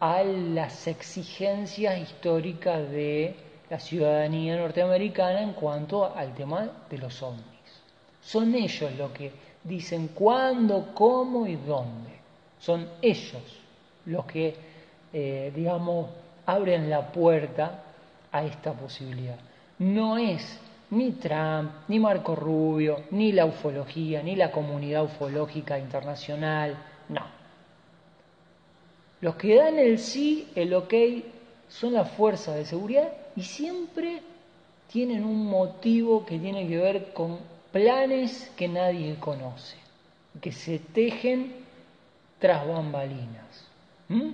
a las exigencias históricas de la ciudadanía norteamericana en cuanto al tema de los ovnis. Son ellos los que dicen cuándo, cómo y dónde. Son ellos los que, eh, digamos, abren la puerta a esta posibilidad. No es ni Trump, ni Marco Rubio, ni la ufología, ni la comunidad ufológica internacional, no. Los que dan el sí, el ok, son las fuerzas de seguridad y siempre tienen un motivo que tiene que ver con planes que nadie conoce, que se tejen tras bambalinas. ¿Mm?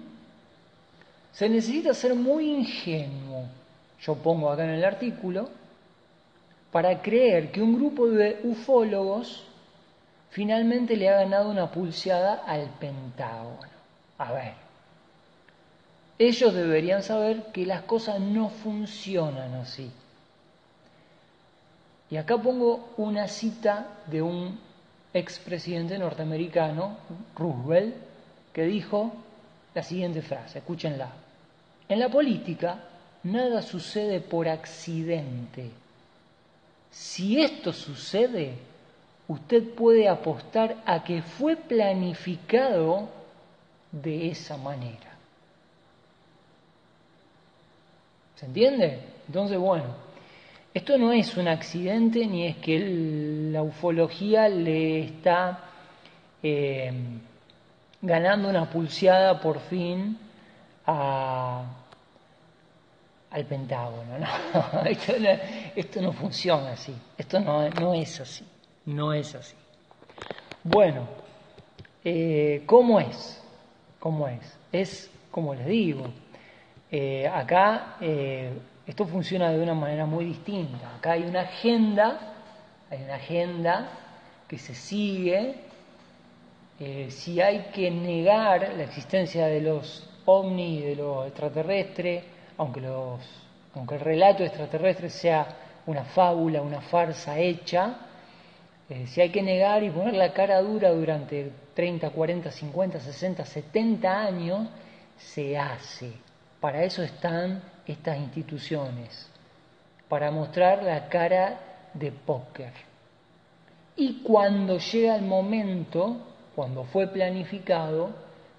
Se necesita ser muy ingenuo, yo pongo acá en el artículo, para creer que un grupo de ufólogos finalmente le ha ganado una pulseada al Pentágono. A ver, ellos deberían saber que las cosas no funcionan así. Y acá pongo una cita de un expresidente norteamericano, Roosevelt, que dijo la siguiente frase, escúchenla. En la política nada sucede por accidente. Si esto sucede, usted puede apostar a que fue planificado de esa manera. ¿Se entiende? Entonces, bueno, esto no es un accidente ni es que la ufología le está eh, ganando una pulseada por fin al Pentágono. *laughs* No, esto, no, funciona así. Esto no, no, es así. No es así. Bueno, eh, ¿cómo es? ¿Cómo es? Es, como les digo, eh, acá eh, esto funciona de una manera muy distinta. Acá hay una agenda, hay una agenda que se sigue. Si hay que negar la existencia de los ovnis y de los extraterrestres, aunque, el relato extraterrestre sea una fábula, una farsa hecha, si hay que negar y poner la cara dura durante 30, 40, 50, 60, 70 años, se hace. Para eso están estas instituciones, para mostrar la cara de póker. Y cuando llega el momento, cuando fue planificado,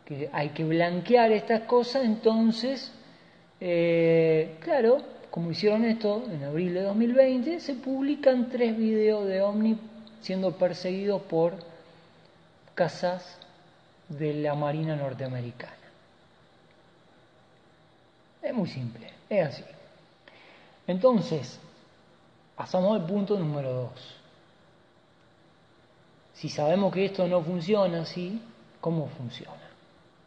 que hay que blanquear estas cosas, entonces, eh, claro, como hicieron esto en abril de 2020, se publican tres videos de OVNI siendo perseguidos por casas de la Marina norteamericana. Es muy simple, es así. Entonces, pasamos al punto número dos. Si sabemos que esto no funciona así, ¿cómo funciona?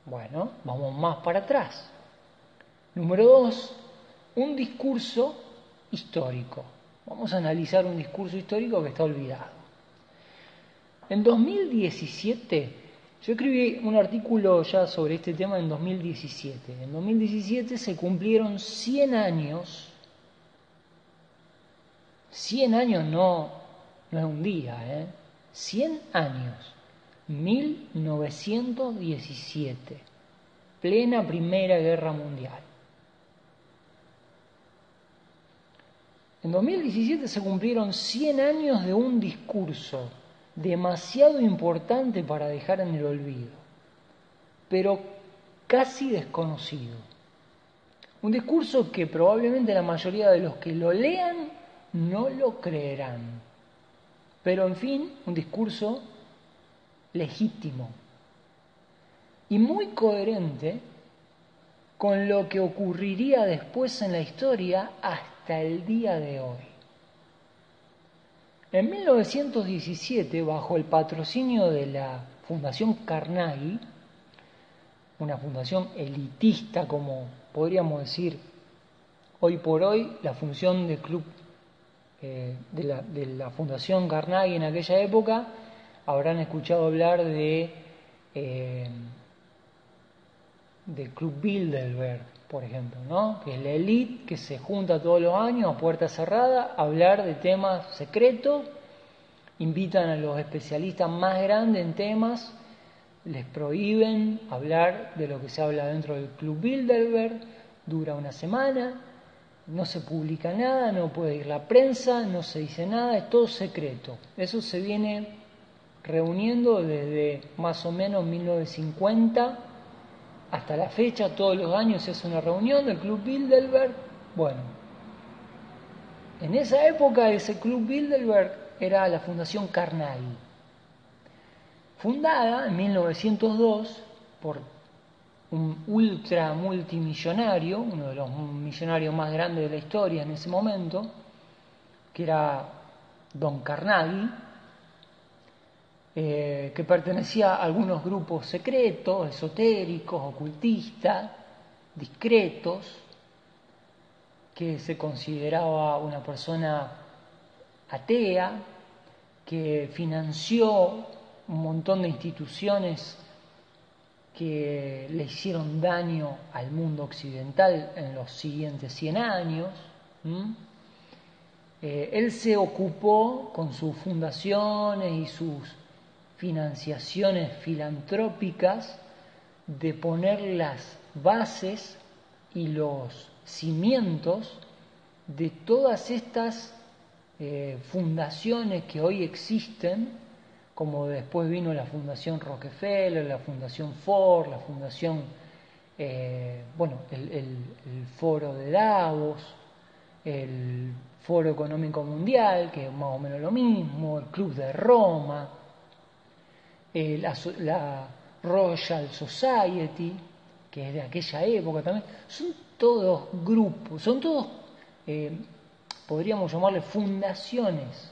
Bueno, vamos más para atrás. Número dos, un discurso histórico. Vamos a analizar un discurso histórico que está olvidado. En 2017 yo escribí un artículo ya sobre este tema en 2017. En 2017 se cumplieron 100 años. 100 años no, no es un día, ¿eh? 100 años. 1917. Plena Primera Guerra Mundial. En 2017 se cumplieron 100 años de un discurso demasiado importante para dejar en el olvido, pero casi desconocido. Un discurso que probablemente la mayoría de los que lo lean no lo creerán. Pero en fin, un discurso legítimo y muy coherente con lo que ocurriría después en la historia hasta el día de hoy. En 1917, bajo el patrocinio de la Fundación Carnegie, una fundación elitista como podríamos decir hoy por hoy, la función del club eh, de, la, de, Fundación Carnegie en aquella época, habrán escuchado hablar de eh, del Club Bilderberg, por ejemplo, ¿no? que es la élite que se junta todos los años a puerta cerrada a hablar de temas secretos, invitan a los especialistas más grandes en temas, les prohíben hablar de lo que se habla dentro del Club Bilderberg, dura una semana, no se publica nada, no puede ir la prensa, no se dice nada, es todo secreto. Eso se viene reuniendo desde más o menos 1950 hasta la fecha, todos los años se hace una reunión del Club Bilderberg. Bueno, en esa época ese Club Bilderberg era la Fundación Carnegie, fundada en 1902 por un ultra multimillonario, uno de los millonarios más grandes de la historia en ese momento, que era Don Carnegie, eh, que pertenecía a algunos grupos secretos, esotéricos, ocultistas, discretos, que se consideraba una persona atea, que financió un montón de instituciones que le hicieron daño al mundo occidental en los siguientes 100 años. Eh, él se ocupó con sus fundaciones y sus financiaciones filantrópicas de poner las bases y los cimientos de todas estas eh, fundaciones que hoy existen como después vino la Fundación Rockefeller, la Fundación Ford, la Fundación, eh, bueno, el, Foro de Davos, el Foro Económico Mundial, que es más o menos lo mismo, el Club de Roma, eh, la, Royal Society, que es de aquella época también, son todos grupos, son todos, eh, podríamos llamarle fundaciones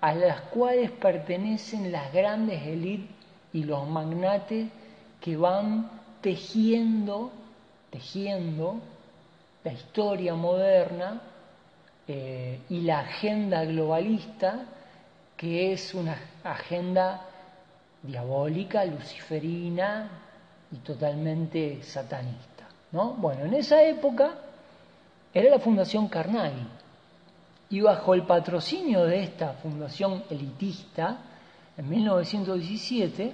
a las cuales pertenecen las grandes élites y los magnates que van tejiendo, tejiendo la historia moderna eh, y la agenda globalista, que es una agenda diabólica, luciferina y totalmente satanista. ¿no? Bueno, en esa época era la Fundación Carnegie y bajo el patrocinio de esta fundación elitista, en 1917,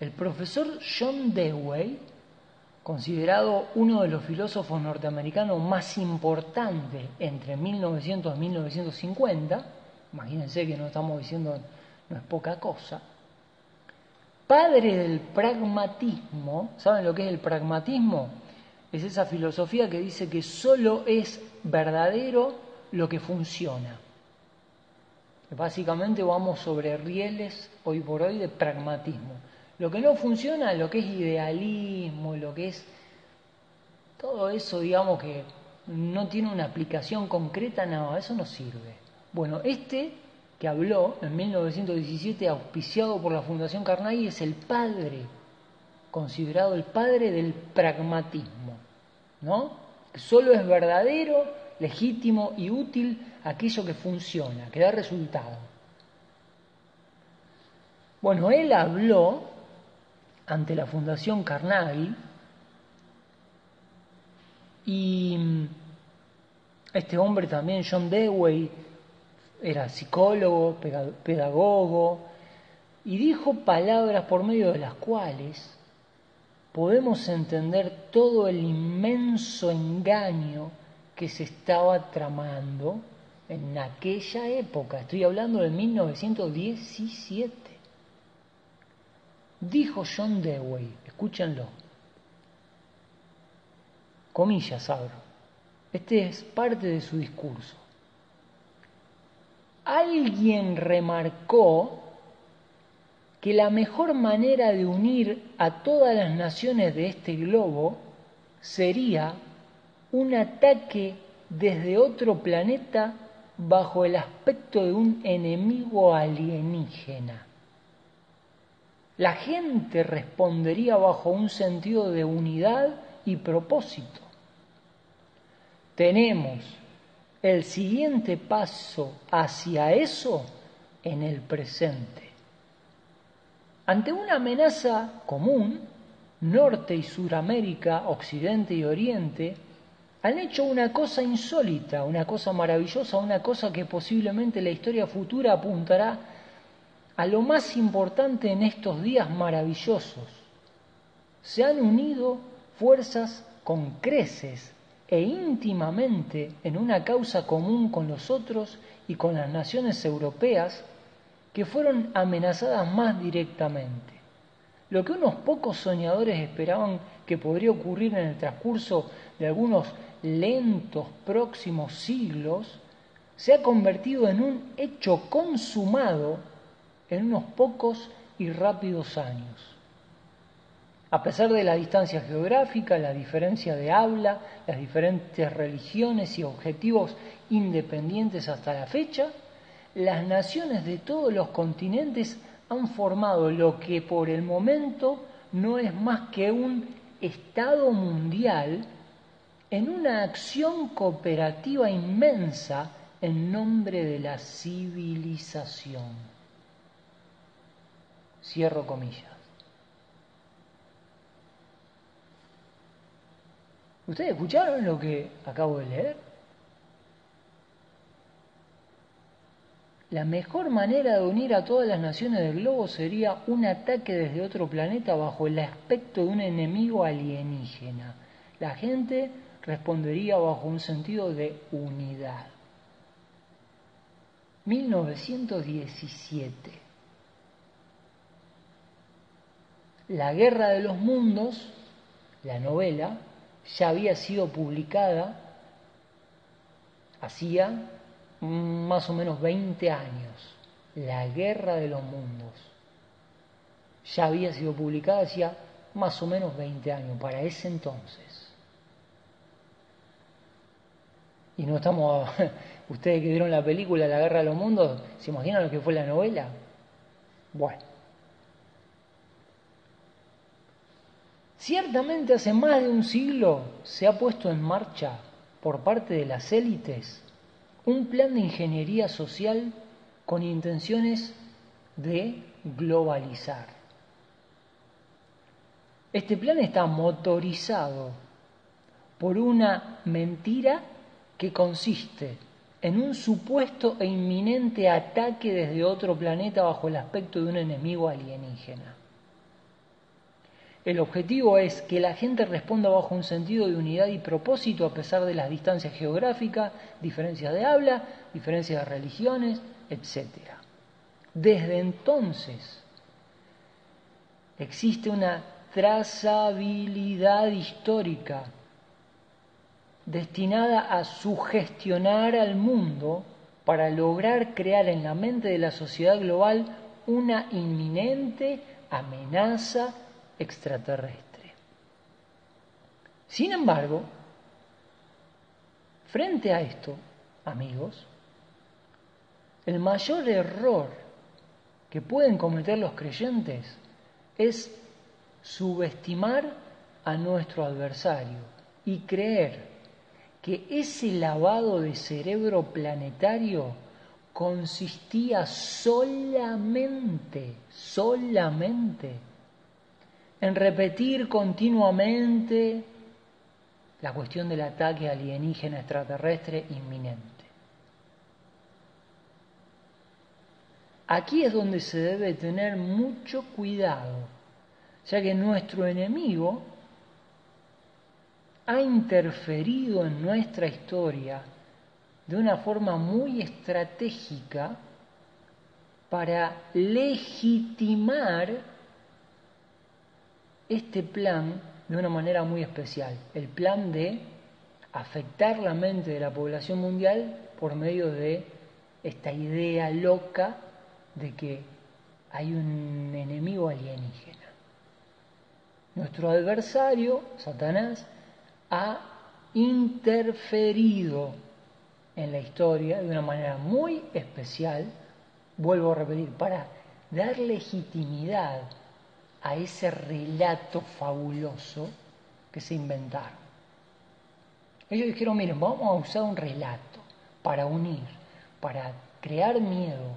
el profesor John Dewey, considerado uno de los filósofos norteamericanos más importantes entre 1900 y 1950, imagínense que no estamos diciendo no es poca cosa, padre del pragmatismo, ¿saben lo que es el pragmatismo? Es esa filosofía que dice que solo es verdadero lo que funciona. Básicamente vamos sobre rieles hoy por hoy de pragmatismo. Lo que no funciona, lo que es idealismo, lo que es todo eso, digamos que no tiene una aplicación concreta, no, eso no sirve. Bueno, este que habló en 1917, auspiciado por la Fundación Carnegie, es el padre, considerado el padre del pragmatismo, ¿no? Solo es verdadero legítimo y útil aquello que funciona, que da resultado. Bueno, él habló ante la Fundación Carnegie y este hombre también, John Dewey, era psicólogo, pedagogo, y dijo palabras por medio de las cuales podemos entender todo el inmenso engaño que se estaba tramando en aquella época. Estoy hablando de 1917. Dijo John Dewey, escúchenlo, comillas abro, este es parte de su discurso. Alguien remarcó que la mejor manera de unir a todas las naciones de este globo sería un ataque desde otro planeta bajo el aspecto de un enemigo alienígena. La gente respondería bajo un sentido de unidad y propósito. Tenemos el siguiente paso hacia eso en el presente. Ante una amenaza común, Norte y Suramérica, Occidente y Oriente, han hecho una cosa insólita, una cosa maravillosa, una cosa que posiblemente la historia futura apuntará a lo más importante en estos días maravillosos. Se han unido fuerzas con creces e íntimamente en una causa común con los otros y con las naciones europeas que fueron amenazadas más directamente. Lo que unos pocos soñadores esperaban que podría ocurrir en el transcurso de algunos lentos próximos siglos, se ha convertido en un hecho consumado en unos pocos y rápidos años. A pesar de la distancia geográfica, la diferencia de habla, las diferentes religiones y objetivos independientes hasta la fecha, las naciones de todos los continentes han formado lo que por el momento no es más que un Estado mundial en una acción cooperativa inmensa en nombre de la civilización. Cierro comillas. ¿Ustedes escucharon lo que acabo de leer? La mejor manera de unir a todas las naciones del globo sería un ataque desde otro planeta bajo el aspecto de un enemigo alienígena. La gente respondería bajo un sentido de unidad. 1917 La Guerra de los Mundos, la novela, ya había sido publicada hacía más o menos 20 años. La Guerra de los Mundos. Ya había sido publicada hacía más o menos 20 años, para ese entonces. Y no estamos, *laughs* ustedes que vieron la película La Guerra de los Mundos, ¿se imaginan lo que fue la novela? Bueno. Ciertamente hace más de un siglo se ha puesto en marcha por parte de las élites un plan de ingeniería social con intenciones de globalizar. Este plan está motorizado por una mentira que consiste en un supuesto e inminente ataque desde otro planeta bajo el aspecto de un enemigo alienígena. El objetivo es que la gente responda bajo un sentido de unidad y propósito a pesar de las distancias geográficas, diferencias de habla, diferencias de religiones, etc. Desde entonces existe una trazabilidad histórica destinada a sugestionar al mundo para lograr crear en la mente de la sociedad global una inminente amenaza extraterrestre. Sin embargo, frente a esto, amigos, el mayor error que pueden cometer los creyentes es subestimar a nuestro adversario y creer que ese lavado de cerebro planetario consistía solamente, solamente en repetir continuamente la cuestión del ataque alienígena extraterrestre inminente. Aquí es donde se debe tener mucho cuidado, ya que nuestro enemigo ha interferido en nuestra historia de una forma muy estratégica para legitimar este plan de una manera muy especial. El plan de afectar la mente de la población mundial por medio de esta idea loca de que hay un enemigo alienígena. Nuestro adversario, Satanás, ha interferido en la historia de una manera muy especial, vuelvo a repetir, para dar legitimidad a ese relato fabuloso que se inventaron. Ellos dijeron, miren, vamos a usar un relato para unir, para crear miedo.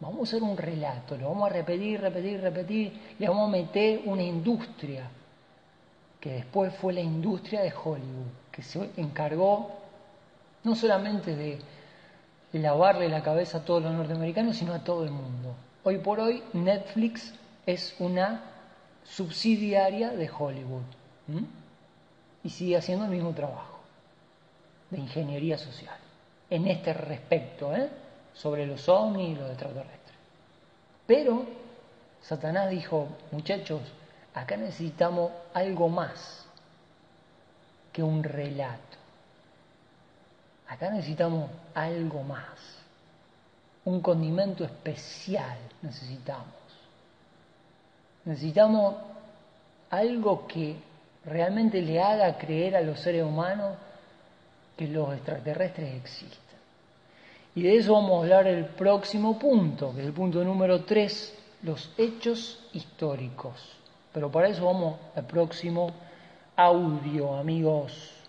Vamos a usar un relato, lo vamos a repetir, repetir, repetir, y vamos a meter una industria, que después fue la industria de Hollywood, que se encargó no solamente de lavarle la cabeza a todos los norteamericanos, sino a todo el mundo. Hoy por hoy Netflix es una subsidiaria de Hollywood y sigue haciendo el mismo trabajo de ingeniería social en este respecto, ¿eh? sobre los ovnis y los extraterrestres. Pero Satanás dijo, muchachos, acá necesitamos algo más que un relato. Acá necesitamos algo más. Un condimento especial necesitamos. Necesitamos algo que realmente le haga creer a los seres humanos que los extraterrestres existen. Y de eso vamos a hablar el próximo punto, que es el punto número 3, los hechos históricos. Pero para eso vamos al próximo audio, amigos.